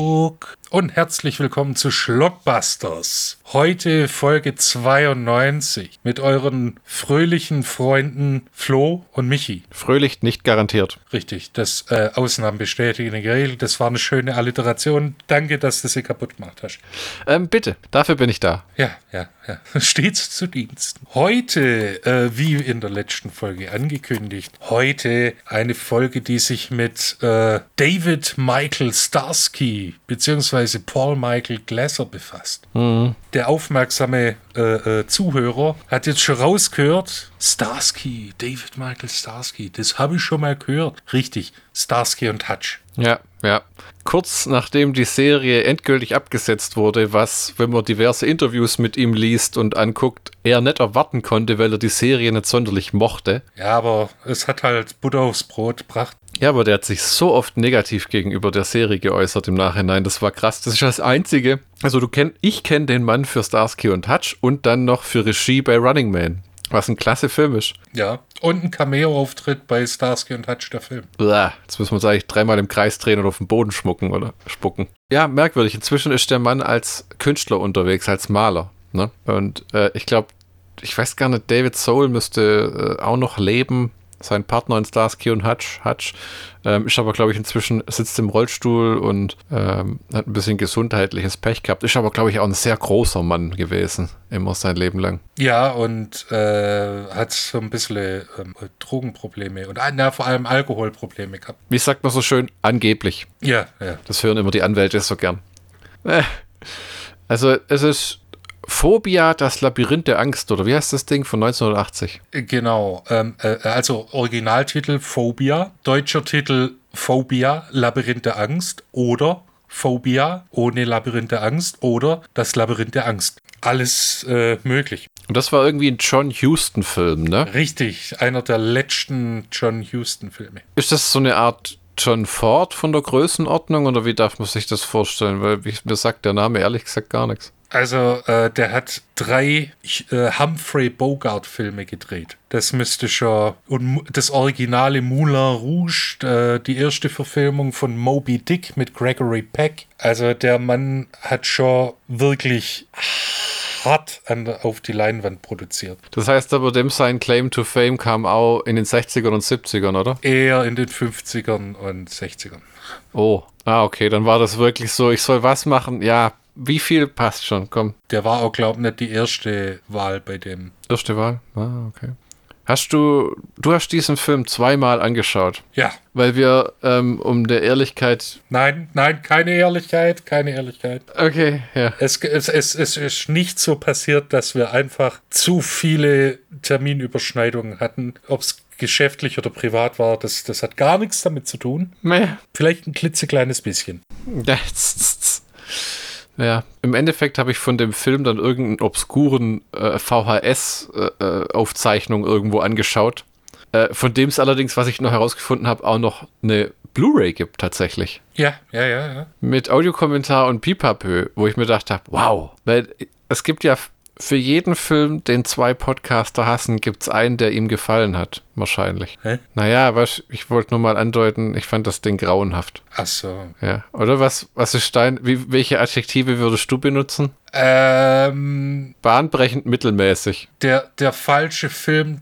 Kuckuck. Und herzlich willkommen zu Schlockbusters. Heute Folge 92 mit euren fröhlichen Freunden Flo und Michi. Fröhlich nicht garantiert. Richtig, das äh, Ausnahmen bestätigen die Regel. Das war eine schöne Alliteration. Danke, dass du sie kaputt gemacht hast. Ähm, bitte, dafür bin ich da. Ja, ja, ja. Stets zu Diensten. Heute, äh, wie in der letzten Folge angekündigt, heute eine Folge, die sich mit äh, David Michael Starsky beziehungsweise Paul Michael Glasser befasst. Mhm. Der aufmerksame äh, äh, Zuhörer hat jetzt schon rausgehört, Starsky, David Michael Starsky, das habe ich schon mal gehört. Richtig, Starsky und Hutch. Ja, ja. Kurz nachdem die Serie endgültig abgesetzt wurde, was, wenn man diverse Interviews mit ihm liest und anguckt, er nicht erwarten konnte, weil er die Serie nicht sonderlich mochte. Ja, aber es hat halt Butter aufs Brot gebracht. Ja, aber der hat sich so oft negativ gegenüber der Serie geäußert im Nachhinein. Das war krass. Das ist das Einzige. Also du kenn, ich kenne den Mann für Starsky und Hutch und dann noch für Regie bei Running Man. Was ein klasse Film ist. Ja, und ein Cameo-Auftritt bei Starsky und Hutch, der Film. Blah, jetzt müssen wir uns eigentlich dreimal im Kreis drehen und auf den Boden schmucken oder spucken. Ja, merkwürdig. Inzwischen ist der Mann als Künstler unterwegs, als Maler. Ne? Und äh, ich glaube, ich weiß gar nicht, David Soul müsste äh, auch noch leben sein Partner in Starsky und Hutch, Hutch ähm, ist aber, glaube ich, inzwischen sitzt im Rollstuhl und ähm, hat ein bisschen gesundheitliches Pech gehabt. Ist aber, glaube ich, auch ein sehr großer Mann gewesen, immer sein Leben lang. Ja, und äh, hat so ein bisschen ähm, Drogenprobleme und na, vor allem Alkoholprobleme gehabt. Wie sagt man so schön? Angeblich. Ja, ja. Das hören immer die Anwälte so gern. Äh, also, es ist Phobia, das Labyrinth der Angst, oder wie heißt das Ding von 1980? Genau, ähm, äh, also Originaltitel Phobia, deutscher Titel Phobia, Labyrinth der Angst oder Phobia ohne Labyrinth der Angst oder das Labyrinth der Angst. Alles äh, möglich. Und das war irgendwie ein John Huston-Film, ne? Richtig, einer der letzten John Huston-Filme. Ist das so eine Art John Ford von der Größenordnung oder wie darf man sich das vorstellen? Weil mir sagt der Name ehrlich gesagt gar nichts. Also, äh, der hat drei äh, Humphrey Bogart-Filme gedreht. Das müsste schon. Und das originale Moulin Rouge, äh, die erste Verfilmung von Moby Dick mit Gregory Peck. Also, der Mann hat schon wirklich hart an, auf die Leinwand produziert. Das heißt aber, dem sein Claim to Fame kam auch in den 60ern und 70ern, oder? Eher in den 50ern und 60ern. Oh, ah, okay, dann war das wirklich so, ich soll was machen? Ja, wie viel passt schon? Komm. Der war auch, glaube ich, nicht die erste Wahl bei dem. Erste Wahl? Ah, okay. Hast du, du hast diesen Film zweimal angeschaut? Ja. Weil wir, ähm, um der Ehrlichkeit. Nein, nein, keine Ehrlichkeit, keine Ehrlichkeit. Okay, ja. Es, es, es, es ist nicht so passiert, dass wir einfach zu viele Terminüberschneidungen hatten. Ob es geschäftlich oder privat war, das, das hat gar nichts damit zu tun. Nee. Vielleicht ein klitzekleines bisschen. Ja, im Endeffekt habe ich von dem Film dann irgendeinen obskuren äh, VHS-Aufzeichnung äh, irgendwo angeschaut. Äh, von dem es allerdings, was ich noch herausgefunden habe, auch noch eine Blu-ray gibt tatsächlich. Ja, ja, ja, ja. Mit Audiokommentar und Pipapö, wo ich mir gedacht habe, wow. Weil es gibt ja für jeden Film, den zwei Podcaster hassen, gibt es einen, der ihm gefallen hat. Wahrscheinlich. Hä? Naja, was, ich wollte nur mal andeuten, ich fand das Ding grauenhaft. Ach so. Ja. Oder was, was ist dein, wie, welche Adjektive würdest du benutzen? Ähm, Bahnbrechend mittelmäßig. Der, der falsche Film,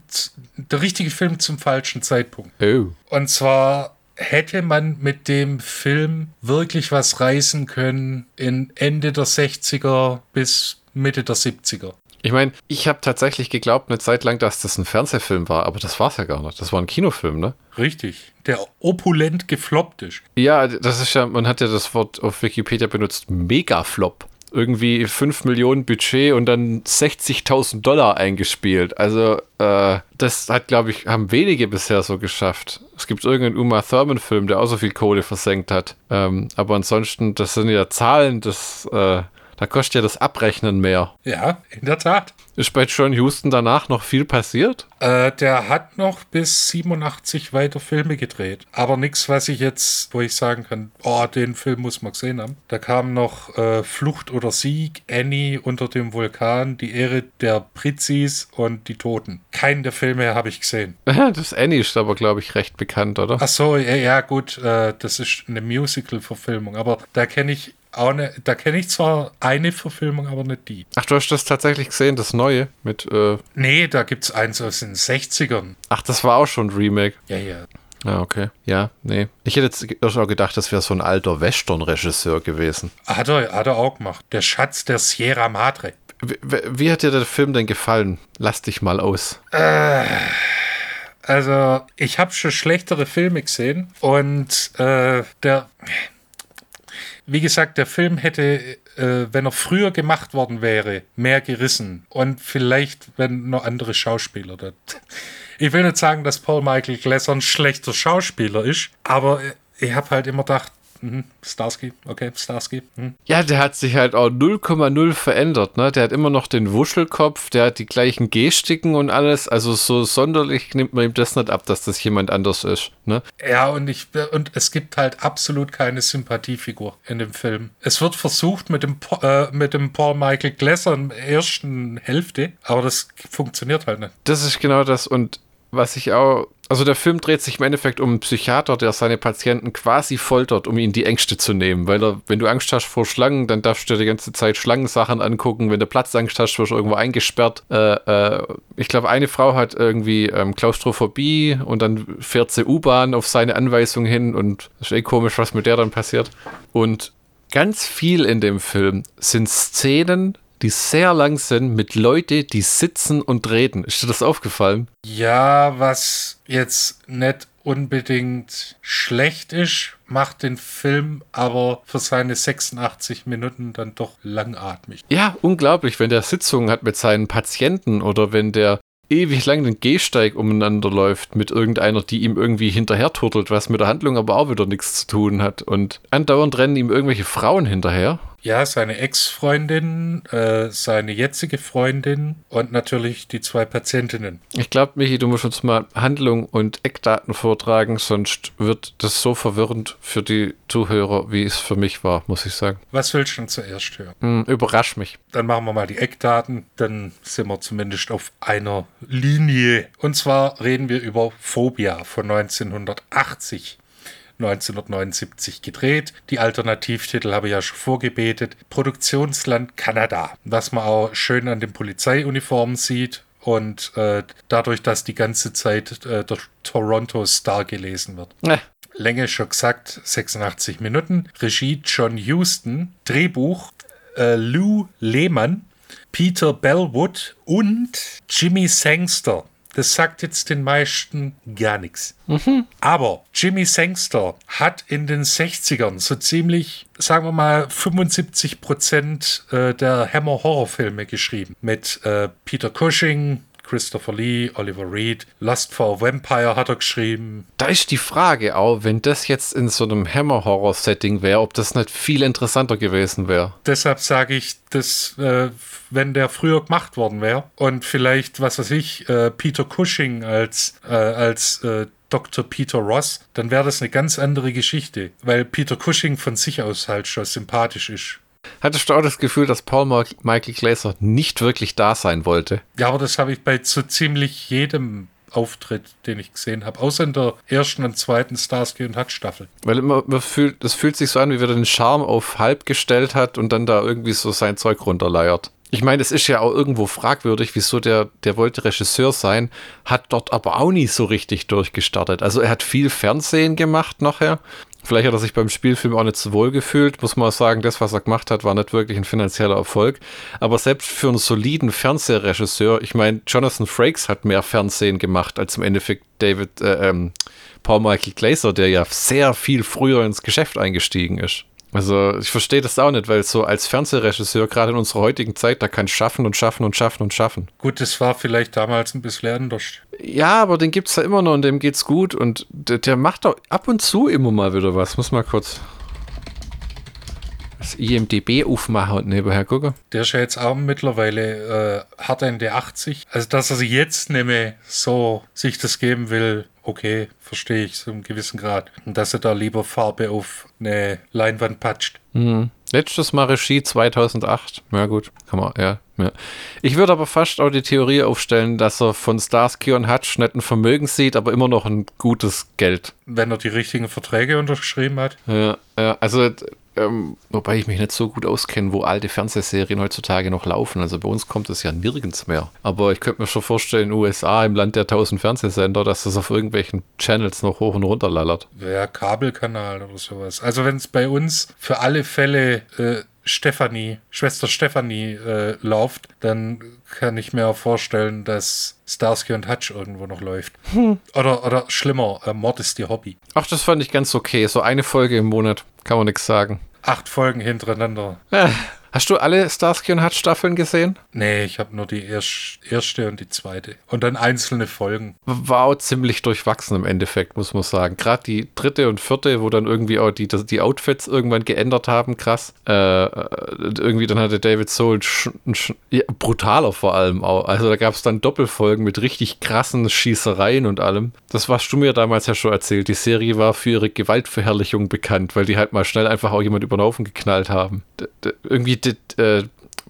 der richtige Film zum falschen Zeitpunkt. Oh. Und zwar hätte man mit dem Film wirklich was reißen können in Ende der 60er bis Mitte der 70er. Ich meine, ich habe tatsächlich geglaubt eine Zeit lang, dass das ein Fernsehfilm war, aber das war es ja gar nicht. Das war ein Kinofilm, ne? Richtig. Der opulent gefloppt ist. Ja, das ist ja, man hat ja das Wort auf Wikipedia benutzt, Megaflop. Irgendwie 5 Millionen Budget und dann 60.000 Dollar eingespielt. Also, äh, das hat, glaube ich, haben wenige bisher so geschafft. Es gibt irgendeinen Uma Thurman-Film, der auch so viel Kohle versenkt hat. Ähm, aber ansonsten, das sind ja Zahlen, das, äh, Da kostet ja das Abrechnen mehr. Ja, in der Tat. Ist bei John Houston danach noch viel passiert? Äh, der hat noch bis 87 weiter Filme gedreht. Aber nichts, was ich jetzt, wo ich sagen kann, oh, den Film muss man gesehen haben. Da kam noch äh, Flucht oder Sieg, Annie unter dem Vulkan, die Ehre der Pritzis und die Toten. Keinen der Filme habe ich gesehen. das Annie ist aber, glaube ich, recht bekannt, oder? Ach so, ja, ja gut, äh, das ist eine Musical-Verfilmung. Aber da kenne ich auch ne, da kenne ich zwar eine Verfilmung, aber nicht die. Ach, du hast das tatsächlich gesehen, das neue mit. Äh nee, da gibt es eins aus den 60ern. Ach, das war auch schon ein Remake. Ja, ja. Ah, okay. Ja, nee. Ich hätte jetzt auch gedacht, das wäre so ein alter Western-Regisseur gewesen. Hat er, hat er auch gemacht. Der Schatz der Sierra Madre. Wie, wie hat dir der Film denn gefallen? Lass dich mal aus. Äh, also, ich habe schon schlechtere Filme gesehen und äh, der wie gesagt, der Film hätte, äh, wenn er früher gemacht worden wäre, mehr gerissen. Und vielleicht, wenn noch andere Schauspieler. Das. Ich will nicht sagen, dass Paul Michael Glasser ein schlechter Schauspieler ist, aber ich habe halt immer gedacht, Mhm. Starsky, okay, Starsky. Mhm. Ja, der hat sich halt auch 0,0 verändert, ne? Der hat immer noch den Wuschelkopf, der hat die gleichen Gestiken und alles. Also so sonderlich nimmt man ihm das nicht ab, dass das jemand anders ist, ne? Ja, und ich und es gibt halt absolut keine Sympathiefigur in dem Film. Es wird versucht mit dem äh, mit dem Paul Michael Glasser in der ersten Hälfte, aber das funktioniert halt nicht. Das ist genau das und was ich auch also der Film dreht sich im Endeffekt um einen Psychiater, der seine Patienten quasi foltert, um ihnen die Ängste zu nehmen. Weil er, wenn du Angst hast vor Schlangen, dann darfst du dir die ganze Zeit Schlangensachen angucken. Wenn du Platzangst hast, wirst du irgendwo eingesperrt. Äh, äh, ich glaube, eine Frau hat irgendwie ähm, Klaustrophobie und dann fährt sie U-Bahn auf seine Anweisung hin und ist eh komisch, was mit der dann passiert. Und ganz viel in dem Film sind Szenen, die sehr lang sind mit Leuten, die sitzen und reden. Ist dir das aufgefallen? Ja, was jetzt nicht unbedingt schlecht ist, macht den Film aber für seine 86 Minuten dann doch langatmig. Ja, unglaublich, wenn der Sitzungen hat mit seinen Patienten oder wenn der ewig lang den Gehsteig umeinander läuft mit irgendeiner, die ihm irgendwie hinterher turtelt, was mit der Handlung aber auch wieder nichts zu tun hat. Und andauernd rennen ihm irgendwelche Frauen hinterher. Ja, seine Ex-Freundin, äh, seine jetzige Freundin und natürlich die zwei Patientinnen. Ich glaube, Michi, du musst uns mal Handlung und Eckdaten vortragen, sonst wird das so verwirrend für die Zuhörer, wie es für mich war, muss ich sagen. Was willst du denn zuerst hören? Mm, überrasch mich. Dann machen wir mal die Eckdaten, dann sind wir zumindest auf einer Linie. Und zwar reden wir über Phobia von 1980. 1979 gedreht. Die Alternativtitel habe ich ja schon vorgebetet. Produktionsland Kanada, was man auch schön an den Polizeiuniformen sieht und äh, dadurch, dass die ganze Zeit äh, der Toronto Star gelesen wird. Äh. Länge schon gesagt, 86 Minuten. Regie John Huston. Drehbuch äh, Lou Lehmann. Peter Bellwood und Jimmy Sangster. Das sagt jetzt den meisten gar nichts. Mhm. Aber Jimmy Sangster hat in den 60ern so ziemlich, sagen wir mal, 75 Prozent äh, der Hammer-Horrorfilme geschrieben. Mit äh, Peter Cushing, Christopher Lee, Oliver Reed, Lust for Vampire hat er geschrieben. Da ist die Frage auch, wenn das jetzt in so einem Hammer-Horror-Setting wäre, ob das nicht viel interessanter gewesen wäre. Deshalb sage ich, dass, äh, wenn der früher gemacht worden wäre und vielleicht, was weiß ich, äh, Peter Cushing als, äh, als äh, Dr. Peter Ross, dann wäre das eine ganz andere Geschichte, weil Peter Cushing von sich aus halt schon sympathisch ist. Hattest du auch das Gefühl, dass Paul Michael Glaser nicht wirklich da sein wollte? Ja, aber das habe ich bei so ziemlich jedem Auftritt, den ich gesehen habe, außer in der ersten und zweiten Starsky und Hutch Staffel. Weil immer, man fühlt, das fühlt sich so an, wie wenn er den Charme auf halb gestellt hat und dann da irgendwie so sein Zeug runterleiert. Ich meine, es ist ja auch irgendwo fragwürdig, wieso der, der wollte Regisseur sein, hat dort aber auch nie so richtig durchgestartet. Also er hat viel Fernsehen gemacht nachher, Vielleicht hat er sich beim Spielfilm auch nicht so wohl gefühlt. Muss man sagen, das, was er gemacht hat, war nicht wirklich ein finanzieller Erfolg. Aber selbst für einen soliden Fernsehregisseur, ich meine, Jonathan Frakes hat mehr Fernsehen gemacht als im Endeffekt David, äh, ähm, Paul Michael Glaser, der ja sehr viel früher ins Geschäft eingestiegen ist. Also ich verstehe das auch nicht, weil so als Fernsehregisseur, gerade in unserer heutigen Zeit, da kann schaffen und schaffen und schaffen und schaffen. Gut, das war vielleicht damals ein bisschen anders. Ja, aber den gibt es ja immer noch und dem geht's gut und der, der macht doch ab und zu immer mal wieder was. Muss mal kurz. Das IMDB aufmachen und nebenher gucken. Der ist ja jetzt auch mittlerweile äh, hart Ende 80. Also, dass er sich jetzt nicht mehr so sich das geben will, okay, verstehe ich zu einem gewissen Grad. Und dass er da lieber Farbe auf eine Leinwand patscht. Mhm. Letztes Mal Regie 2008. Ja, gut, kann man, ja. ja. Ich würde aber fast auch die Theorie aufstellen, dass er von Starsky und Hutch nicht ein Vermögen sieht, aber immer noch ein gutes Geld. Wenn er die richtigen Verträge unterschrieben hat. Ja, ja also ähm, wobei ich mich nicht so gut auskenne, wo alte Fernsehserien heutzutage noch laufen. Also bei uns kommt es ja nirgends mehr. Aber ich könnte mir schon vorstellen, in den USA, im Land der tausend Fernsehsender, dass das auf irgendwelchen Channels noch hoch und runter lallert. Ja, Kabelkanal oder sowas. Also wenn es bei uns für alle Fälle äh, Stefanie, Schwester Stefanie äh, läuft, dann kann ich mir auch vorstellen, dass Starsky und Hutch irgendwo noch läuft. Hm. Oder, oder schlimmer, äh, Mord ist ihr Hobby. Ach, das fand ich ganz okay. So eine Folge im Monat, kann man nichts sagen. Acht Folgen hintereinander. Äh, Hast du alle Starsky und Hutch Staffeln gesehen? Nee, ich habe nur die erste und die zweite. Und dann einzelne Folgen. War auch ziemlich durchwachsen im Endeffekt, muss man sagen. Gerade die dritte und vierte, wo dann irgendwie auch die, die Outfits irgendwann geändert haben, krass. Äh, irgendwie dann hatte David Soul ja, brutaler vor allem auch. Also da gab es dann Doppelfolgen mit richtig krassen Schießereien und allem. Das warst du mir damals ja schon erzählt. Die Serie war für ihre Gewaltverherrlichung bekannt, weil die halt mal schnell einfach auch jemand über den Haufen geknallt haben. D irgendwie die, äh,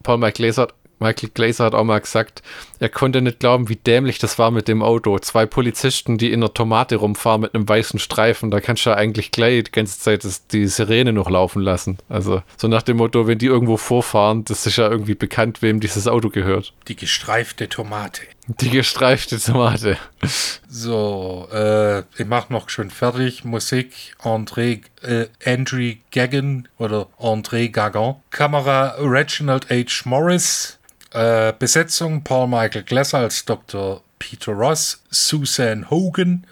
Paul Mike Glaser, Michael Glaser hat auch mal gesagt, er konnte nicht glauben, wie dämlich das war mit dem Auto. Zwei Polizisten, die in der Tomate rumfahren mit einem weißen Streifen, da kannst du ja eigentlich gleich die ganze Zeit das, die Sirene noch laufen lassen. Also so nach dem Motto, wenn die irgendwo vorfahren, das ist ja irgendwie bekannt, wem dieses Auto gehört. Die gestreifte Tomate. Die gestreifte Tomate. So, äh, ich mach noch schön fertig. Musik, André, äh, Andrew Gaggan oder André Gagan. Kamera, Reginald H. Morris. Äh, Besetzung Paul Michael Glesser als Dr. Peter Ross, Susan Hogan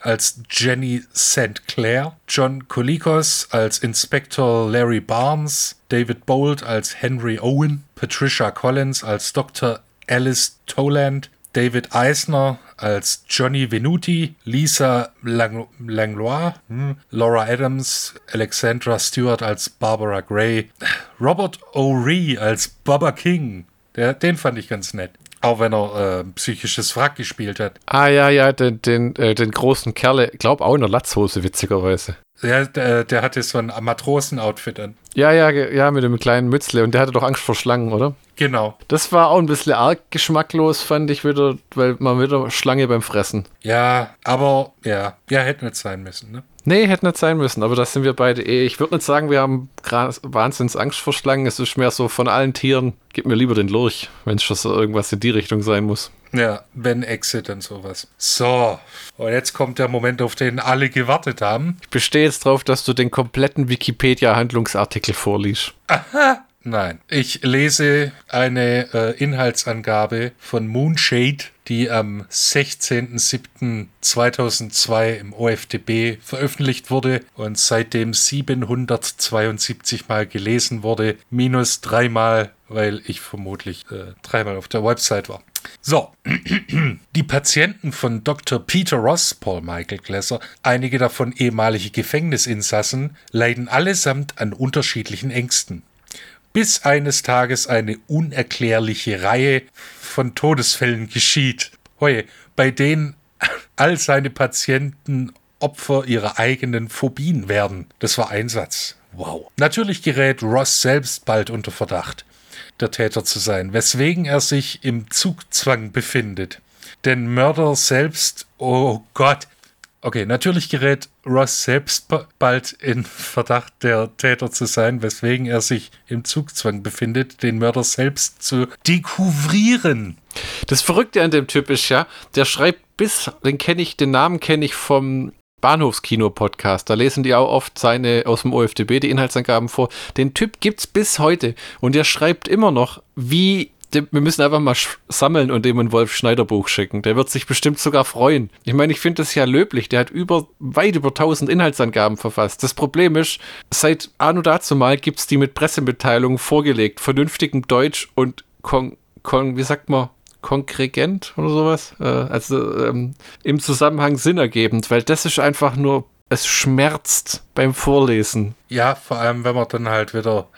als Jenny St. Clair, John Colicos als Inspector Larry Barnes, David Bolt als Henry Owen, Patricia Collins als Dr. Alice Toland, David Eisner als Johnny Venuti, Lisa Lang Langlois, hm, Laura Adams, Alexandra Stewart als Barbara Gray, Robert O'Ree als Baba King, der, den fand ich ganz nett. Auch wenn er äh, psychisches Wrack gespielt hat. Ah, ja, ja, den, den, äh, den großen Kerl, glaub auch in der Latzhose, witzigerweise. Ja, der, der hatte so ein Matrosenoutfit an. Ja, ja, ja, mit dem kleinen Mützle. Und der hatte doch Angst vor Schlangen, oder? Genau. Das war auch ein bisschen arg geschmacklos, fand ich wieder, weil man wieder Schlange beim Fressen. Ja, aber ja, ja, hätte nicht sein müssen, ne? Nee, hätte nicht sein müssen, aber das sind wir beide eh. Ich würde nicht sagen, wir haben wahnsinns Angst vor Schlangen. Es ist mehr so von allen Tieren, gib mir lieber den Lurch, wenn es schon so irgendwas in die Richtung sein muss. Ja, wenn Exit und sowas. So, und jetzt kommt der Moment, auf den alle gewartet haben. Ich bestehe jetzt drauf, dass du den kompletten Wikipedia-Handlungsartikel vorliest. Aha. Nein, ich lese eine äh, Inhaltsangabe von Moonshade, die am 16.07.2002 im OFDB veröffentlicht wurde und seitdem 772 Mal gelesen wurde, minus dreimal, weil ich vermutlich äh, dreimal auf der Website war. So, die Patienten von Dr. Peter Ross, Paul Michael Glasser, einige davon ehemalige Gefängnisinsassen, leiden allesamt an unterschiedlichen Ängsten bis eines Tages eine unerklärliche Reihe von Todesfällen geschieht, Heue, bei denen all seine Patienten Opfer ihrer eigenen Phobien werden. Das war ein Satz. Wow. Natürlich gerät Ross selbst bald unter Verdacht, der Täter zu sein, weswegen er sich im Zugzwang befindet. Denn Mörder selbst, oh Gott, Okay, natürlich gerät Ross selbst bald in Verdacht, der Täter zu sein, weswegen er sich im Zugzwang befindet, den Mörder selbst zu dekouvrieren. Das Verrückte an dem Typ ist ja, der schreibt bis, den kenne ich, den Namen kenne ich vom Bahnhofskino-Podcast. Da lesen die auch oft seine aus dem OFDB die Inhaltsangaben vor. Den Typ gibt's bis heute und der schreibt immer noch, wie wir müssen einfach mal sammeln und dem ein Wolf Schneider Buch schicken. Der wird sich bestimmt sogar freuen. Ich meine, ich finde das ja löblich. Der hat über, weit über 1000 Inhaltsangaben verfasst. Das Problem ist, seit Anu dazu mal gibt es die mit Pressemitteilungen vorgelegt, vernünftigem Deutsch und kon, kon, wie sagt man, konkregent oder sowas. Äh, also ähm, im Zusammenhang sinnergebend, weil das ist einfach nur es schmerzt beim Vorlesen. Ja, vor allem, wenn man dann halt wieder,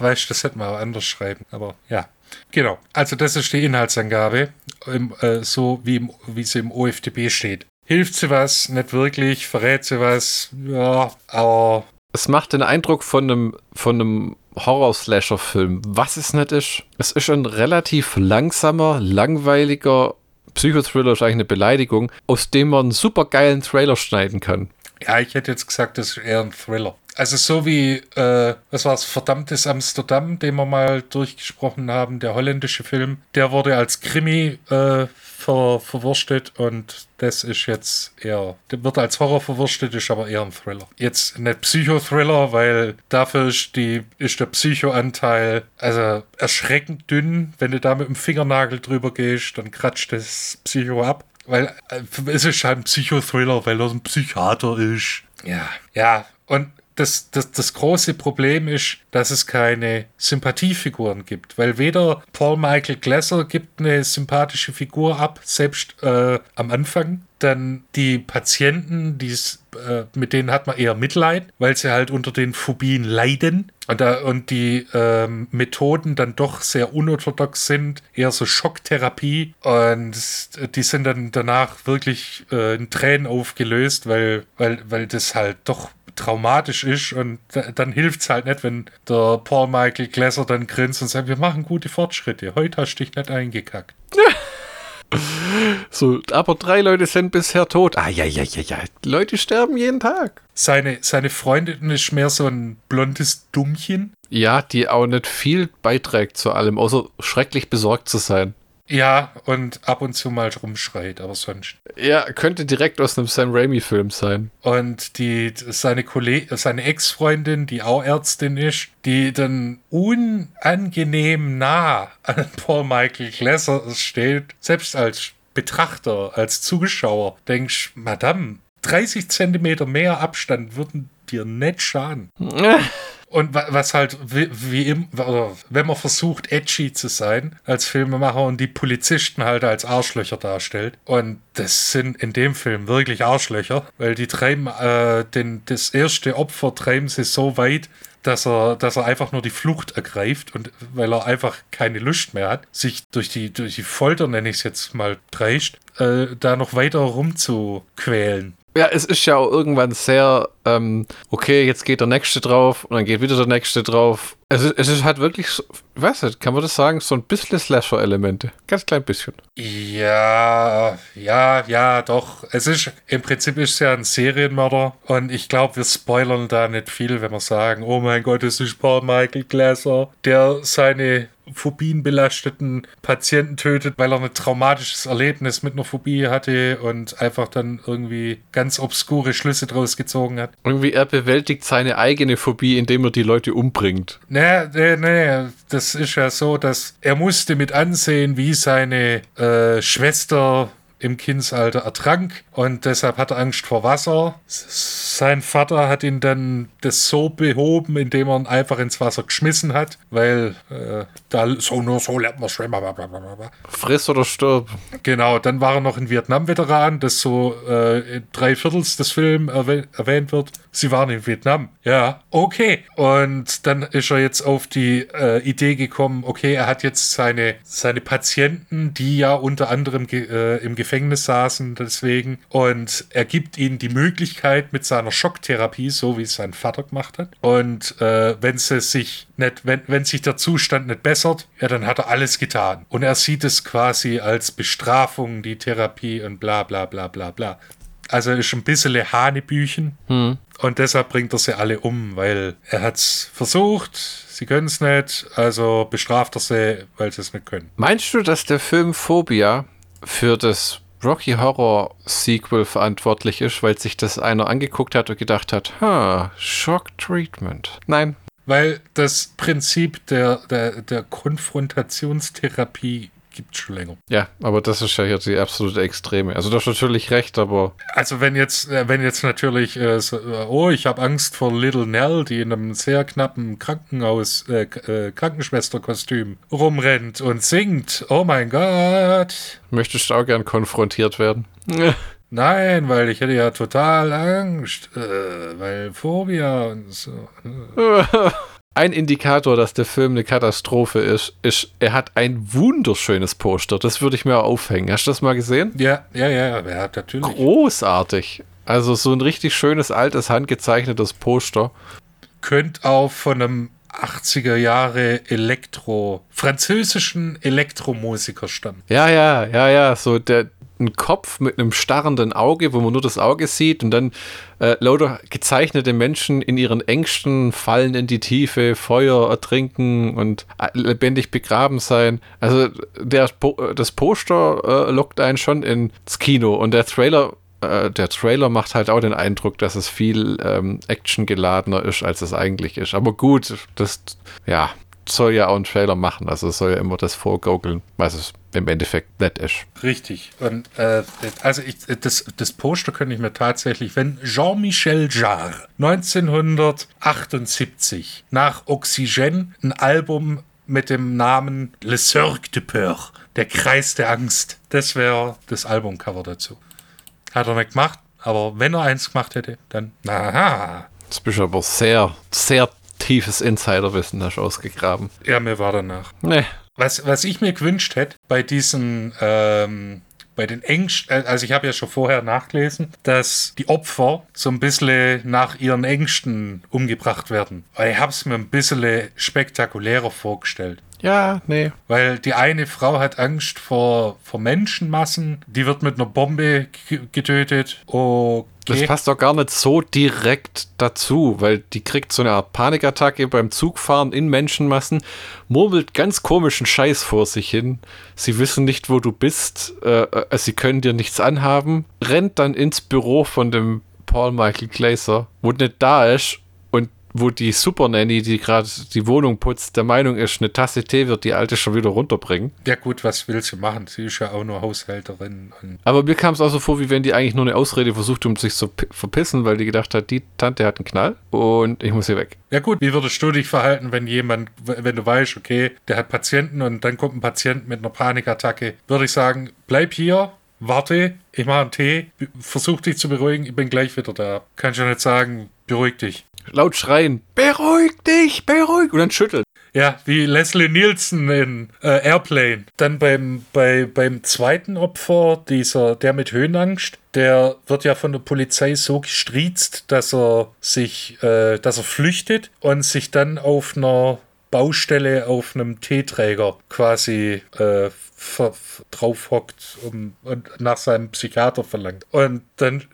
weißt du, das hätte man auch anders schreiben, aber ja. Genau, also das ist die Inhaltsangabe, äh, so wie, im, wie sie im OFDB steht. Hilft sie was? Nicht wirklich. Verrät sie was? Ja, aber. Es macht den Eindruck von einem, von einem Horror-Slasher-Film. Was es nicht ist, es ist ein relativ langsamer, langweiliger Psychothriller, ist eigentlich eine Beleidigung, aus dem man einen super geilen Trailer schneiden kann. Ja, ich hätte jetzt gesagt, das ist eher ein Thriller. Also so wie, äh, was war es, Verdammtes Amsterdam, den wir mal durchgesprochen haben, der holländische Film, der wurde als Krimi äh, ver verwurstet und das ist jetzt eher, der wird als Horror verwurstet, ist aber eher ein Thriller. Jetzt nicht Psychothriller, weil dafür ist, die, ist der Psychoanteil also erschreckend dünn. Wenn du da mit dem Fingernagel drüber gehst, dann kratscht das Psycho ab. Weil äh, es ist halt ein Psychothriller, weil er ein Psychiater ist. Ja, ja. Und das, das, das große Problem ist, dass es keine Sympathiefiguren gibt, weil weder Paul Michael Glasser gibt eine sympathische Figur ab, selbst äh, am Anfang. Dann die Patienten, die's, äh, mit denen hat man eher Mitleid, weil sie halt unter den Phobien leiden. Und, da, und die ähm, Methoden dann doch sehr unorthodox sind, eher so Schocktherapie. Und die sind dann danach wirklich äh, in Tränen aufgelöst, weil, weil, weil das halt doch traumatisch ist und dann hilft es halt nicht, wenn der Paul Michael Glasser dann grinst und sagt, wir machen gute Fortschritte. Heute hast du dich nicht eingekackt. so, aber drei Leute sind bisher tot. Ah, ja, ja, ja, ja. Leute sterben jeden Tag. Seine, seine Freundin ist mehr so ein blondes Dummchen. Ja, die auch nicht viel beiträgt zu allem, außer schrecklich besorgt zu sein. Ja, und ab und zu mal rumschreit, aber sonst. Ja, könnte direkt aus einem Sam Raimi-Film sein. Und die, seine Kollegin, seine Ex-Freundin, die auch Ärztin ist, die dann unangenehm nah an Paul Michael Glasser steht, selbst als Betrachter, als Zuschauer, denkst, Madame, 30 Zentimeter mehr Abstand würden dir nicht schaden. Und was halt, wie, wie im, wenn man versucht, edgy zu sein als Filmemacher und die Polizisten halt als Arschlöcher darstellt. Und das sind in dem Film wirklich Arschlöcher, weil die treiben äh, den, das erste Opfer treiben sie so weit, dass er, dass er einfach nur die Flucht ergreift und weil er einfach keine Lust mehr hat, sich durch die, durch die Folter, nenne ich es jetzt mal, dreischt, äh, da noch weiter rumzuquälen. Ja, es ist ja auch irgendwann sehr, ähm, okay, jetzt geht der Nächste drauf und dann geht wieder der Nächste drauf. Es ist, es ist halt wirklich, so, weiß nicht, kann man das sagen, so ein bisschen Slasher-Elemente. Ganz klein bisschen. Ja, ja, ja, doch. Es ist, im Prinzip ist es ja ein Serienmörder und ich glaube, wir spoilern da nicht viel, wenn wir sagen, oh mein Gott, es ist Paul Michael Glasser, der seine phobienbelasteten Patienten tötet, weil er ein traumatisches Erlebnis mit einer Phobie hatte und einfach dann irgendwie ganz obskure Schlüsse draus gezogen hat. Irgendwie er bewältigt seine eigene Phobie, indem er die Leute umbringt. Nee, nee, nee. Das ist ja so, dass er musste mit ansehen, wie seine äh, Schwester im Kindsalter ertrank und deshalb hat er Angst vor Wasser. Sein Vater hat ihn dann das so behoben, indem er ihn einfach ins Wasser geschmissen hat, weil äh, da so nur so lernt man schwimmen. Blablabla. Friss oder stirb. Genau, dann war er noch ein Vietnam-Veteran, das so äh, drei Viertels des Films erwäh erwähnt wird. Sie waren in Vietnam. Ja, okay. Und dann ist er jetzt auf die äh, Idee gekommen, okay, er hat jetzt seine, seine Patienten, die ja unter anderem äh, im Gefängnis Gefängnis saßen deswegen. Und er gibt ihnen die Möglichkeit mit seiner Schocktherapie, so wie es sein Vater gemacht hat. Und äh, wenn sie sich nicht, wenn, wenn sich der Zustand nicht bessert, ja, dann hat er alles getan. Und er sieht es quasi als Bestrafung, die Therapie und bla bla bla bla bla. Also ist ein bisschen Hanebüchen. Hm. Und deshalb bringt er sie alle um, weil er hat es versucht, sie können es nicht, also bestraft er sie, weil sie es nicht können. Meinst du, dass der Film Phobia für das Rocky Horror Sequel verantwortlich ist, weil sich das einer angeguckt hat und gedacht hat, ha, Shock Treatment. Nein. Weil das Prinzip der, der, der Konfrontationstherapie gibt schon länger. Ja, aber das ist ja jetzt die absolute Extreme. Also du hast natürlich recht, aber. Also wenn jetzt, äh, wenn jetzt natürlich, äh, so, äh, oh, ich habe Angst vor Little Nell, die in einem sehr knappen Krankenhaus, äh, äh, Krankenschwesterkostüm rumrennt und singt. Oh mein Gott. Möchtest du auch gern konfrontiert werden? Nein, weil ich hätte ja total Angst, äh, weil Phobia und so. Ein Indikator, dass der Film eine Katastrophe ist, ist, er hat ein wunderschönes Poster. Das würde ich mir aufhängen. Hast du das mal gesehen? Ja, ja, ja, ja, natürlich. Großartig. Also so ein richtig schönes, altes, handgezeichnetes Poster. Könnte auch von einem 80er Jahre Elektro, französischen Elektromusiker stammen. Ja, ja, ja, ja. So der, ein Kopf mit einem starrenden Auge, wo man nur das Auge sieht und dann äh, lauter gezeichnete Menschen in ihren Ängsten fallen in die Tiefe, Feuer ertrinken und äh, lebendig begraben sein. Also der, das Poster äh, lockt einen schon ins Kino und der Trailer äh, der Trailer macht halt auch den Eindruck, dass es viel ähm, actiongeladener ist, als es eigentlich ist. Aber gut, das, ja, soll ja auch ein Trailer machen. Also soll ja immer das vorgaukeln, was es im Endeffekt nett ist. Richtig. Und äh, also ich, das, das Poster könnte ich mir tatsächlich, wenn Jean-Michel Jarre 1978 nach Oxygen ein Album mit dem Namen Le Cercle de Peur, der Kreis der Angst, das wäre das Albumcover dazu. Hat er nicht gemacht, aber wenn er eins gemacht hätte, dann aha. Das bist aber sehr, sehr tiefes Insiderwissen hast ausgegraben. Ja, mir war danach. Nee. Was, was ich mir gewünscht hätte, bei diesen, ähm, bei den Ängsten, also ich habe ja schon vorher nachgelesen, dass die Opfer so ein bisschen nach ihren Ängsten umgebracht werden. Weil ich habe es mir ein bisschen spektakulärer vorgestellt. Ja, nee. Weil die eine Frau hat Angst vor, vor Menschenmassen, die wird mit einer Bombe getötet. Okay. Das passt doch gar nicht so direkt dazu, weil die kriegt so eine Art Panikattacke beim Zugfahren in Menschenmassen, murmelt ganz komischen Scheiß vor sich hin. Sie wissen nicht, wo du bist, äh, äh sie können dir nichts anhaben, rennt dann ins Büro von dem Paul Michael Glaser, wo nicht da ist wo die Super Nanny, die gerade die Wohnung putzt, der Meinung ist, eine Tasse Tee wird die alte schon wieder runterbringen. Ja gut, was will sie machen? Sie ist ja auch nur Haushälterin. Aber mir kam es auch so vor, wie wenn die eigentlich nur eine Ausrede versucht, um sich zu verpissen, weil die gedacht hat, die Tante hat einen Knall und ich muss hier weg. Ja gut, wie würdest du dich verhalten, wenn jemand, wenn du weißt, okay, der hat Patienten und dann kommt ein Patient mit einer Panikattacke, würde ich sagen, bleib hier, warte, ich mache einen Tee, versuch dich zu beruhigen, ich bin gleich wieder da. Kannst du nicht sagen, beruhig dich laut schreien, beruhig dich, beruhig, und dann schütteln. Ja, wie Leslie Nielsen in äh, Airplane. Dann beim, bei, beim zweiten Opfer, dieser, der mit Höhenangst, der wird ja von der Polizei so gestriezt, dass er sich, äh, dass er flüchtet und sich dann auf einer Baustelle auf einem Teeträger quasi äh, drauf hockt um, und nach seinem Psychiater verlangt. Und dann,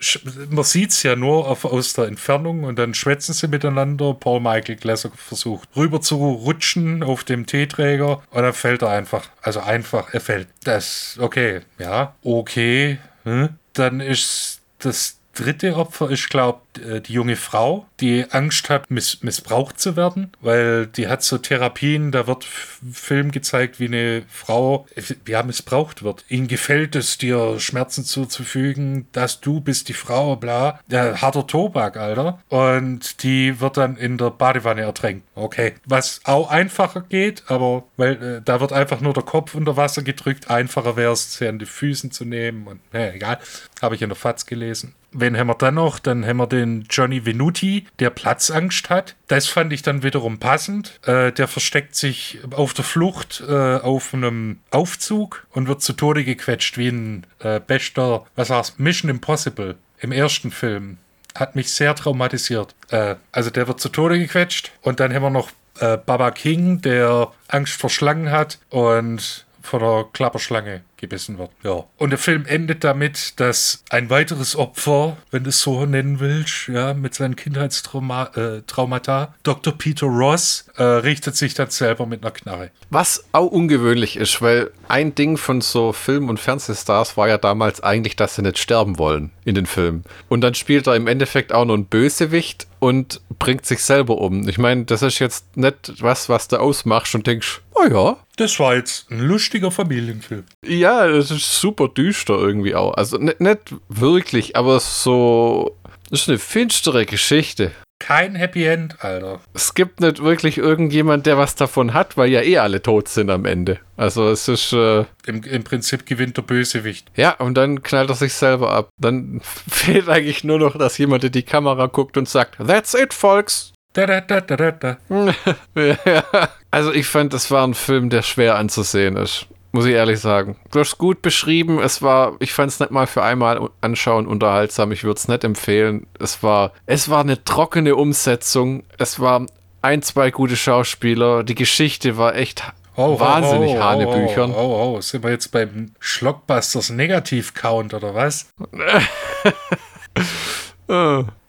man sieht es ja nur auf, aus der Entfernung und dann schwätzen sie miteinander. Paul Michael Glasser versucht rüber zu rutschen auf dem Teeträger und dann fällt er einfach. Also einfach, er fällt. Das, okay, ja, okay. Hm? Dann ist das dritte Opfer ist, glaube äh, die junge Frau, die Angst hat, miss missbraucht zu werden, weil die hat so Therapien, da wird Film gezeigt, wie eine Frau ja missbraucht wird. Ihnen gefällt es, dir Schmerzen zuzufügen, dass du bist die Frau, bla. Ja, harter Tobak, Alter. Und die wird dann in der Badewanne ertränkt. Okay. Was auch einfacher geht, aber weil äh, da wird einfach nur der Kopf unter Wasser gedrückt. Einfacher wäre es, sie an die Füßen zu nehmen und naja, egal. Habe ich in der FAZ gelesen. Wen haben wir dann noch? Dann haben wir den Johnny Venuti, der Platzangst hat. Das fand ich dann wiederum passend. Äh, der versteckt sich auf der Flucht äh, auf einem Aufzug und wird zu Tode gequetscht, wie ein äh, bester, was war's, Mission Impossible im ersten Film. Hat mich sehr traumatisiert. Äh, also der wird zu Tode gequetscht. Und dann haben wir noch äh, Baba King, der Angst vor Schlangen hat und von der Klapperschlange gebissen wird. Ja. Und der Film endet damit, dass ein weiteres Opfer, wenn du es so nennen willst, ja, mit seinen Kindheitstraumata, äh, Dr. Peter Ross, äh, richtet sich dann selber mit einer Knarre. Was auch ungewöhnlich ist, weil ein Ding von so Film- und Fernsehstars war ja damals eigentlich, dass sie nicht sterben wollen in den Filmen. Und dann spielt er im Endeffekt auch noch ein Bösewicht und bringt sich selber um. Ich meine, das ist jetzt nicht was, was du ausmachst und denkst, oh ja. Das war jetzt ein lustiger Familienfilm. Ja, das ist super düster irgendwie auch. Also nicht, nicht wirklich, aber so. Das ist eine finstere Geschichte. Kein Happy End, Alter. Es gibt nicht wirklich irgendjemand, der was davon hat, weil ja eh alle tot sind am Ende. Also es ist. Äh, Im, Im Prinzip gewinnt der Bösewicht. ja, und dann knallt er sich selber ab. Dann fehlt eigentlich nur noch, dass jemand in die Kamera guckt und sagt, That's it, folks. Da, da, da, da, da, ja. Also ich fand, das war ein Film, der schwer anzusehen ist. Muss ich ehrlich sagen. Du hast gut beschrieben. Es war, ich fand es nicht mal für einmal anschauen unterhaltsam. Ich würde es nicht empfehlen. Es war, es war eine trockene Umsetzung. Es war ein, zwei gute Schauspieler. Die Geschichte war echt Oh, wahnsinnig oh, oh, Hanebüchern. Oh, oh, oh, sind wir jetzt beim Schlockbusters Negativ-Count oder was?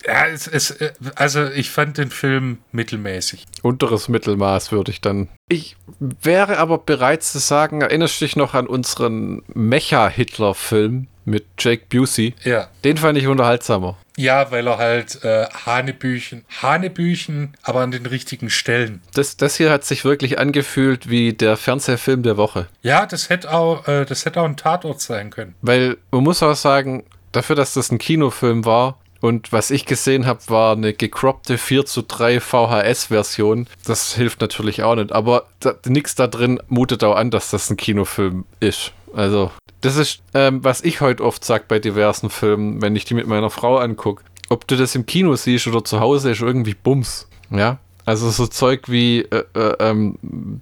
Ja, es, es, äh, also ich fand den Film mittelmäßig. unteres Mittelmaß würde ich dann. Ich wäre aber bereit zu sagen, erinnerst du dich noch an unseren Mecha-Hitler-Film mit Jake Busey? Ja. Den fand ich unterhaltsamer. Ja, weil er halt äh, Hanebüchen, Hanebüchen, aber an den richtigen Stellen. Das, das hier hat sich wirklich angefühlt wie der Fernsehfilm der Woche. Ja, das hätte auch, äh, das hätte auch ein Tatort sein können. Weil man muss auch sagen, dafür, dass das ein Kinofilm war und was ich gesehen habe, war eine gecroppte 4 zu 3 VHS-Version. Das hilft natürlich auch nicht. Aber nichts da drin mutet auch an, dass das ein Kinofilm ist. Also, das ist, ähm, was ich heute oft sage bei diversen Filmen, wenn ich die mit meiner Frau angucke. Ob du das im Kino siehst oder zu Hause, ist irgendwie Bums. Ja. Also so Zeug wie, äh, äh, ähm,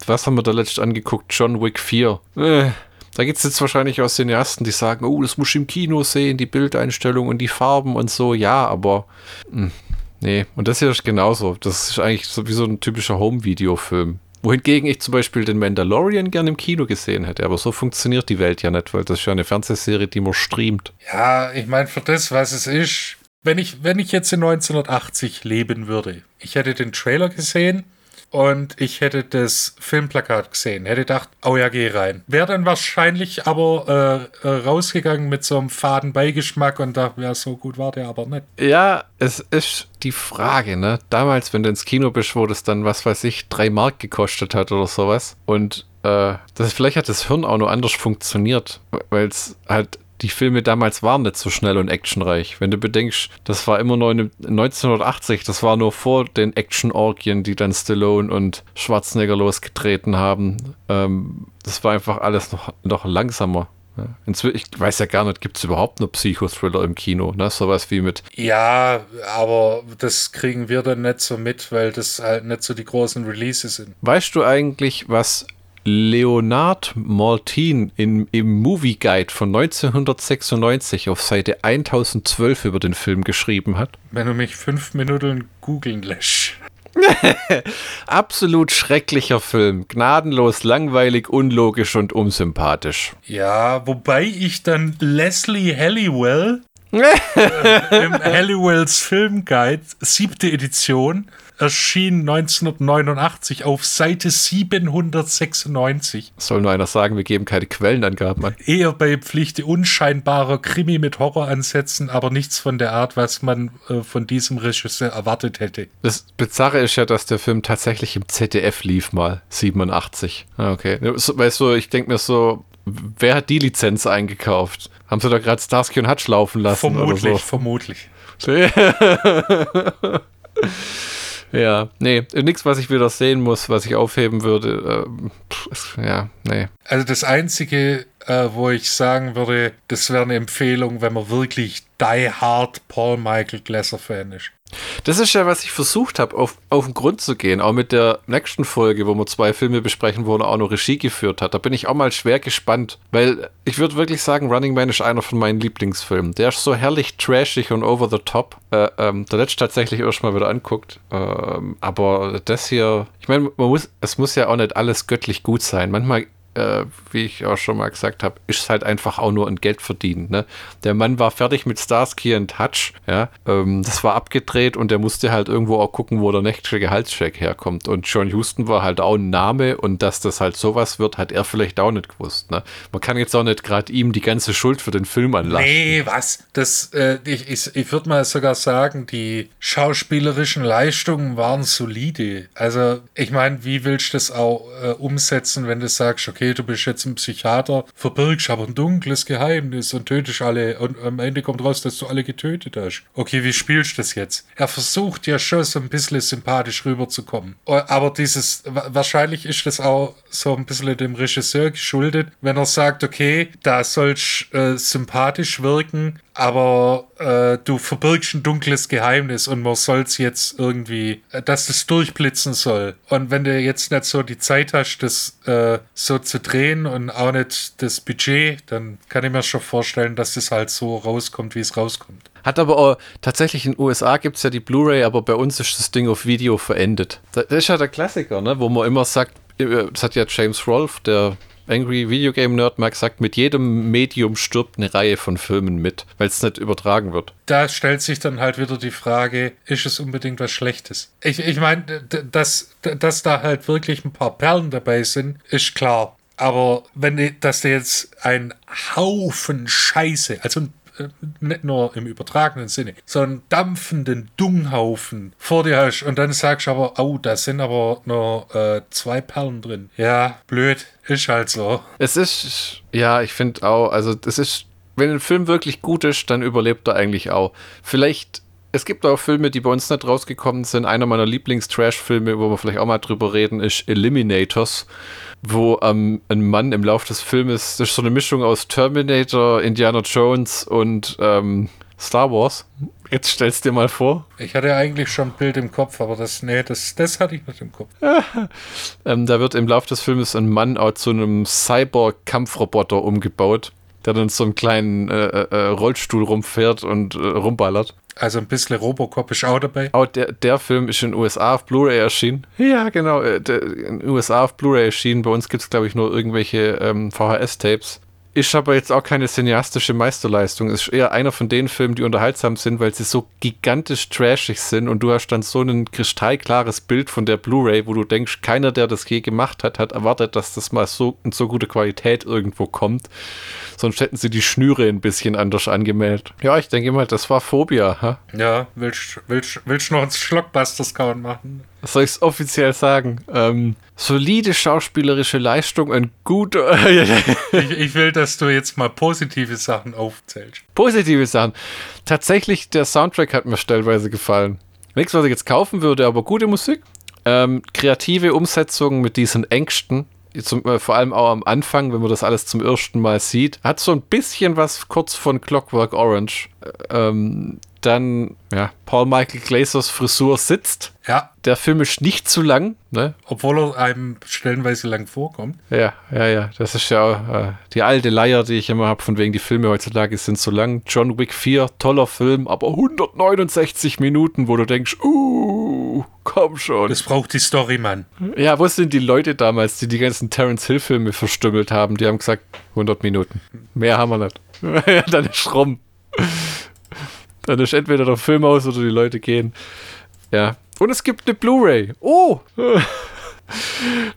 was haben wir da letztens angeguckt? John Wick 4. Äh, da gibt es jetzt wahrscheinlich auch Cineasten, die sagen, oh, das muss ich im Kino sehen, die Bildeinstellung und die Farben und so. Ja, aber mh, nee. Und das hier ist genauso. Das ist eigentlich so wie so ein typischer Home-Video-Film. Wohingegen ich zum Beispiel den Mandalorian gerne im Kino gesehen hätte. Aber so funktioniert die Welt ja nicht, weil das ist ja eine Fernsehserie, die man streamt. Ja, ich meine, für das, was es ist, wenn ich, wenn ich jetzt in 1980 leben würde, ich hätte den Trailer gesehen und ich hätte das Filmplakat gesehen, hätte gedacht, oh ja, geh rein. Wäre dann wahrscheinlich aber äh, äh, rausgegangen mit so einem faden Beigeschmack und dachte, ja, so gut war der aber nicht. Ja, es ist die Frage, ne? Damals, wenn du ins Kino bist, wo das dann, was weiß ich, drei Mark gekostet hat oder sowas. Und äh, das, vielleicht hat das Hirn auch noch anders funktioniert, weil es halt die Filme damals waren nicht so schnell und actionreich. Wenn du bedenkst, das war immer noch in 1980, das war nur vor den Action-Orgien, die dann Stallone und Schwarzenegger losgetreten haben. Ähm, das war einfach alles noch, noch langsamer. Ja. Ich weiß ja gar nicht, gibt es überhaupt noch Psychothriller im Kino? Ne? Sowas wie mit. Ja, aber das kriegen wir dann nicht so mit, weil das halt nicht so die großen Releases sind. Weißt du eigentlich, was Leonard Maltin in, im Movie Guide von 1996 auf Seite 1012 über den Film geschrieben hat? Wenn du mich fünf Minuten googeln lässt. Absolut schrecklicher Film. Gnadenlos, langweilig, unlogisch und unsympathisch. Ja, wobei ich dann Leslie Halliwell im Halliwells Filmguide, siebte Edition, erschien 1989 auf Seite 796. Soll nur einer sagen, wir geben keine Quellenangaben an. Eher bei Pflichte unscheinbarer Krimi mit Horroransätzen, aber nichts von der Art, was man äh, von diesem Regisseur erwartet hätte. Das Bizarre ist ja, dass der Film tatsächlich im ZDF lief mal, 87. Ah, Okay, weißt du, ich denke mir so, wer hat die Lizenz eingekauft? Haben sie da gerade Starsky und Hutch laufen lassen Vermutlich, so? vermutlich. Ja, nee, nichts, was ich wieder sehen muss, was ich aufheben würde. Ähm, pff, ist- ja, nee. Also das Einzige, äh, wo ich sagen würde, das wäre eine Empfehlung, wenn man wirklich die hard Paul Michael Glasser Fan ist. Das ist ja, was ich versucht habe, auf, auf den Grund zu gehen. Auch mit der nächsten Folge, wo wir zwei Filme besprechen, wo er auch noch Regie geführt hat. Da bin ich auch mal schwer gespannt. Weil ich würde wirklich sagen, Running Man ist einer von meinen Lieblingsfilmen. Der ist so herrlich trashig und over the top. Äh, ähm, der letzte tatsächlich erst mal wieder anguckt. Ähm, aber das hier, ich meine, muss, es muss ja auch nicht alles göttlich gut sein. Manchmal äh, wie ich auch schon mal gesagt habe, ist halt einfach auch nur ein Geld verdienen. Ne? Der Mann war fertig mit Starsky and Hutch, ja, ähm, das war abgedreht und der musste halt irgendwo auch gucken, wo der nächste Gehaltscheck herkommt. Und John Houston war halt auch ein Name und dass das halt sowas wird, hat er vielleicht auch nicht gewusst. Ne? Man kann jetzt auch nicht gerade ihm die ganze Schuld für den Film anlassen. Nee, was? Das, äh, ich ich, ich würde mal sogar sagen, die schauspielerischen Leistungen waren solide. Also, ich meine, wie willst du das auch äh, umsetzen, wenn du sagst, okay, okay, du bist jetzt ein Psychiater, verbirgst aber ein dunkles Geheimnis und tötest alle und am Ende kommt raus, dass du alle getötet hast. Okay, wie spielst du das jetzt? Er versucht ja schon so ein bisschen sympathisch rüberzukommen. Aber dieses, wahrscheinlich ist das auch so ein bisschen dem Regisseur geschuldet, wenn er sagt, okay, da sollst äh, sympathisch wirken, aber äh, du verbirgst ein dunkles Geheimnis und man soll es jetzt irgendwie, äh, dass es durchblitzen soll. Und wenn du jetzt nicht so die Zeit hast, das äh, so zu drehen und auch nicht das Budget, dann kann ich mir schon vorstellen, dass es halt so rauskommt, wie es rauskommt. Hat aber auch, tatsächlich in den USA gibt es ja die Blu-ray, aber bei uns ist das Ding auf Video verendet. Das ist ja der Klassiker, ne? wo man immer sagt, äh, das hat ja James Rolfe, der Angry Video Game Nerd Mark sagt, mit jedem Medium stirbt eine Reihe von Filmen mit, weil es nicht übertragen wird. Da stellt sich dann halt wieder die Frage, ist es unbedingt was Schlechtes? Ich, ich meine, dass, dass da halt wirklich ein paar Perlen dabei sind, ist klar. Aber wenn dass du jetzt ein Haufen Scheiße, also ein nicht nur im übertragenen Sinne, so einen dampfenden Dunghaufen vor dir hast und dann sagst du aber, oh, da sind aber nur äh, zwei Perlen drin. Ja, blöd, ist halt so. Es ist, ja, ich finde auch, also es ist, wenn ein Film wirklich gut ist, dann überlebt er eigentlich auch. Vielleicht es gibt auch Filme, die bei uns nicht rausgekommen sind. Einer meiner Lieblings-Trash-Filme, wo wir vielleicht auch mal drüber reden, ist Eliminators wo ähm, ein Mann im Laufe des Filmes, das ist so eine Mischung aus Terminator, Indiana Jones und ähm, Star Wars. Jetzt stellst dir mal vor. Ich hatte eigentlich schon ein Bild im Kopf, aber das, nee, das, das hatte ich nicht im Kopf. ähm, da wird im Laufe des Filmes ein Mann zu einem Cyborg-Kampfroboter umgebaut, der dann so einen kleinen äh, äh, äh, Rollstuhl rumfährt und äh, rumballert. Also ein bisschen Robocop ist auch dabei. Oh, der, der Film ist in den USA auf Blu-ray erschienen. Ja, genau. Äh, in den USA auf Blu-ray erschienen. Bei uns gibt es, glaube ich, nur irgendwelche ähm, VHS-Tapes. Ist aber jetzt auch keine cineastische Meisterleistung. Ist eher einer von den Filmen, die unterhaltsam sind, weil sie so gigantisch trashig sind und du hast dann so ein kristallklares Bild von der Blu-ray, wo du denkst, keiner, der das je gemacht hat, hat erwartet, dass das mal so in so gute Qualität irgendwo kommt. Sonst hätten sie die Schnüre ein bisschen anders angemeldet. Ja, ich denke mal, das war Phobia. Ha? Ja, willst, willst, willst du noch einen Schlockbusters-Count machen? Soll ich es offiziell sagen? Ähm, solide schauspielerische Leistung, ein guter. ich, ich, will, dass du jetzt mal positive Sachen aufzählst. Positive Sachen. Tatsächlich, der Soundtrack hat mir stellenweise gefallen. Nichts, was ich jetzt kaufen würde, aber gute Musik. Ähm, kreative Umsetzung mit diesen Ängsten. Zum, äh, vor allem auch am Anfang, wenn man das alles zum ersten Mal sieht, hat so ein bisschen was kurz von Clockwork Orange. Äh, ähm, dann, ja, Paul Michael Glazers Frisur sitzt. Ja. Der Film ist nicht zu lang, ne? Obwohl er einem stellenweise lang vorkommt. Ja, ja, ja. Das ist ja äh, die alte Leier, die ich immer habe, von wegen die Filme heutzutage sind zu lang. John Wick 4, toller Film, aber 169 Minuten, wo du denkst, uh, komm schon. Das braucht die Story, Mann. Ja, wo sind die Leute damals, die die ganzen Terence Hill Filme verstümmelt haben? Die haben gesagt, 100 Minuten. Mehr haben wir nicht. Dann ist rum. Dann ist entweder der Film aus oder die Leute gehen. Ja. Und es gibt eine Blu-ray. Oh!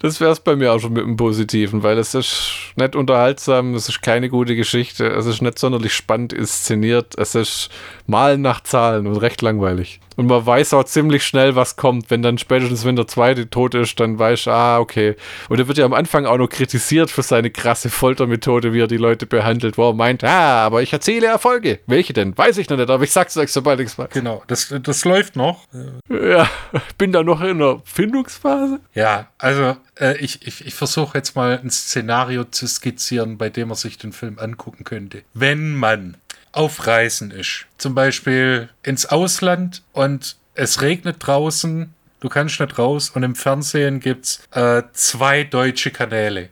Das wäre es bei mir auch schon mit dem Positiven, weil es ist nicht unterhaltsam, es ist keine gute Geschichte, es ist nicht sonderlich spannend inszeniert, es ist Malen nach Zahlen und recht langweilig. Und man weiß auch ziemlich schnell, was kommt. Wenn dann spätestens, wenn der zweite tot ist, dann weiß ich, ah, okay. Und er wird ja am Anfang auch noch kritisiert für seine krasse Foltermethode, wie er die Leute behandelt, wo er meint, ah, aber ich erzähle Erfolge. Welche denn? Weiß ich noch nicht, aber ich sag's euch, sobald ich's weiß. Genau, das, das läuft noch. Ja, bin da noch in der Findungsphase. Ja, also äh, ich, ich, ich versuche jetzt mal ein Szenario zu skizzieren, bei dem man sich den Film angucken könnte. Wenn man auf Reisen ist. Zum Beispiel ins Ausland und es regnet draußen, du kannst nicht raus und im Fernsehen gibt es äh, zwei deutsche Kanäle.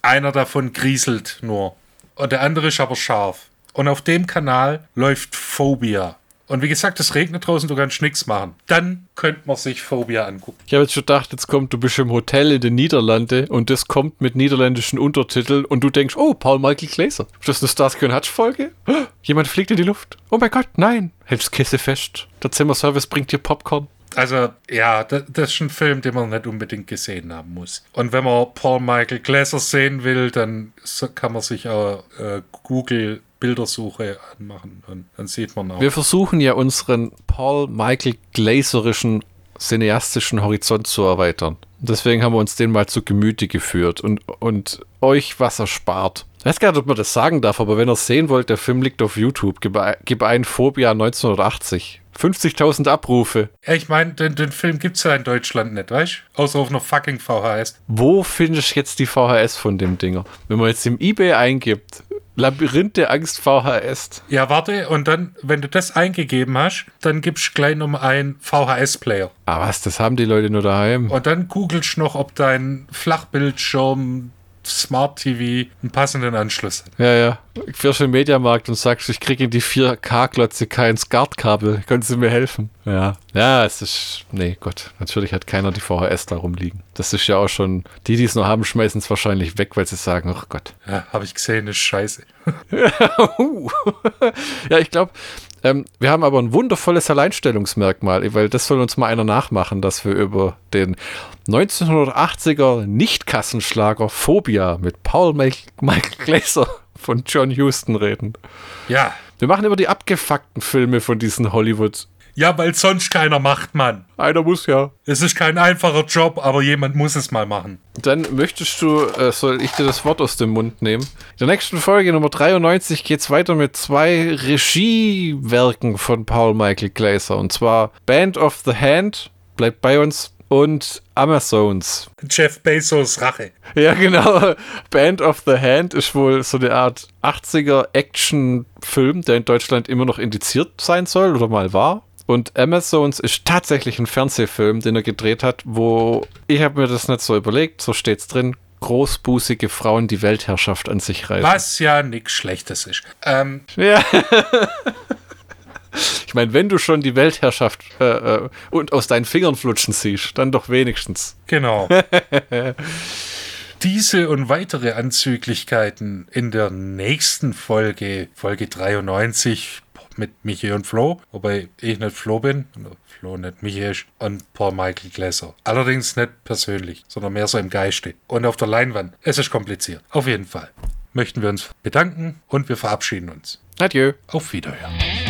Einer davon grieselt nur und der andere ist aber scharf. Und auf dem Kanal läuft Phobia. Und wie gesagt, es regnet draußen, du kannst nichts machen. Dann könnte man sich Phobia angucken. Ich habe jetzt schon gedacht, jetzt kommt, du bist im Hotel in den Niederlanden und das kommt mit niederländischen Untertiteln und du denkst, oh, Paul Michael Glaser. Ist das eine Starsky und Hutch-Folge? Jemand fliegt in die Luft. Oh mein Gott, nein. Hältst Kisse fest. Der Zimmerservice bringt dir Popcorn. Also, ja, das, das, ist ein Film, den man nicht unbedingt gesehen haben muss. Und wenn man Paul Michael Glaser sehen will, dann kann man sich auch äh, Google Bildersuche anmachen und dann sieht man auch. Wir versuchen ja unseren Paul Michael Glaserischen cineastischen Horizont zu erweitern. Deswegen haben wir uns den mal zu Gemüte geführt und, und euch was erspart. Ich weiß gar nicht, ob man das sagen darf, aber wenn ihr es sehen wollt, der Film liegt auf YouTube. Gib, ein- gib ein Phobia 1980. 50.000 Abrufe. Ja, ich meine, den, den Film gibt's ja in Deutschland nicht, weißt du? Außer auf einer fucking VHS. Wo findest du jetzt die VHS von dem Dinger? Wenn man jetzt im Ebay eingibt, Labyrinth der Angst VHS. Ja, warte, und dann, wenn du das eingegeben hast, dann gibst du gleich noch einen VHS-Player. Ah was, das haben die Leute nur daheim. Und dann googelst du noch, ob dein Flachbildschirm Smart TV einen passenden Anschluss hat. Ja, ja. Fährst du im Mediamarkt und sagst, ich kriege in die 4K-Glotze kein SCART-Kabel. Können Sie mir helfen? Ja. Ja, es ist. Nee, Gott. Natürlich hat keiner die VHS da rumliegen. Das ist ja auch schon. Die, die es noch haben, schmeißen es wahrscheinlich weg, weil sie sagen, ach Gott. Ja, habe ich gesehen, ist scheiße. ja, ich glaube, ähm, wir haben aber ein wundervolles Alleinstellungsmerkmal, weil das soll uns mal einer nachmachen, dass wir über den 1980er Nicht-Kassenschlager Phobia mit Paul Michael Glaser von John Huston reden. Ja. Wir machen über die abgefuckten Filme von diesen Hollywood. Ja, weil sonst keiner macht, Mann. Einer muss ja. Es ist kein einfacher Job, aber jemand muss es mal machen. Dann möchtest du, äh, soll ich dir das Wort aus dem Mund nehmen? In der nächsten Folge Nummer 93 geht's weiter mit zwei Regiewerken von Paul Michael Glaser. Und zwar Band of the Hand, bleibt bei uns, und Amazons. Jeff Bezos Rache. Ja, genau. Band of the Hand ist wohl so eine Art 80er Action-Film, der in Deutschland immer noch indiziert sein soll oder mal war. Und Amazons ist tatsächlich ein Fernsehfilm, den er gedreht hat, wo ich habe mir das nicht so überlegt, so steht's drin, großbußige Frauen die Weltherrschaft an sich reißen. Was ja nichts Schlechtes ist. Ähm, Ja. ich meine, wenn du schon die Weltherrschaft äh, äh, und aus deinen Fingern flutschen siehst, dann doch wenigstens. genau. Diese und weitere Anzüglichkeiten in der nächsten Folge, Folge 93 mit Michi und Flo, wobei ich nicht Flo bin, oder Flo nicht Michi ist, und Paul Michael Glaser. Allerdings nicht persönlich, sondern mehr so im Geiste. Und auf der Leinwand. Es ist kompliziert. Auf jeden Fall möchten wir uns bedanken und wir verabschieden uns. Adieu. Auf Wiederhören.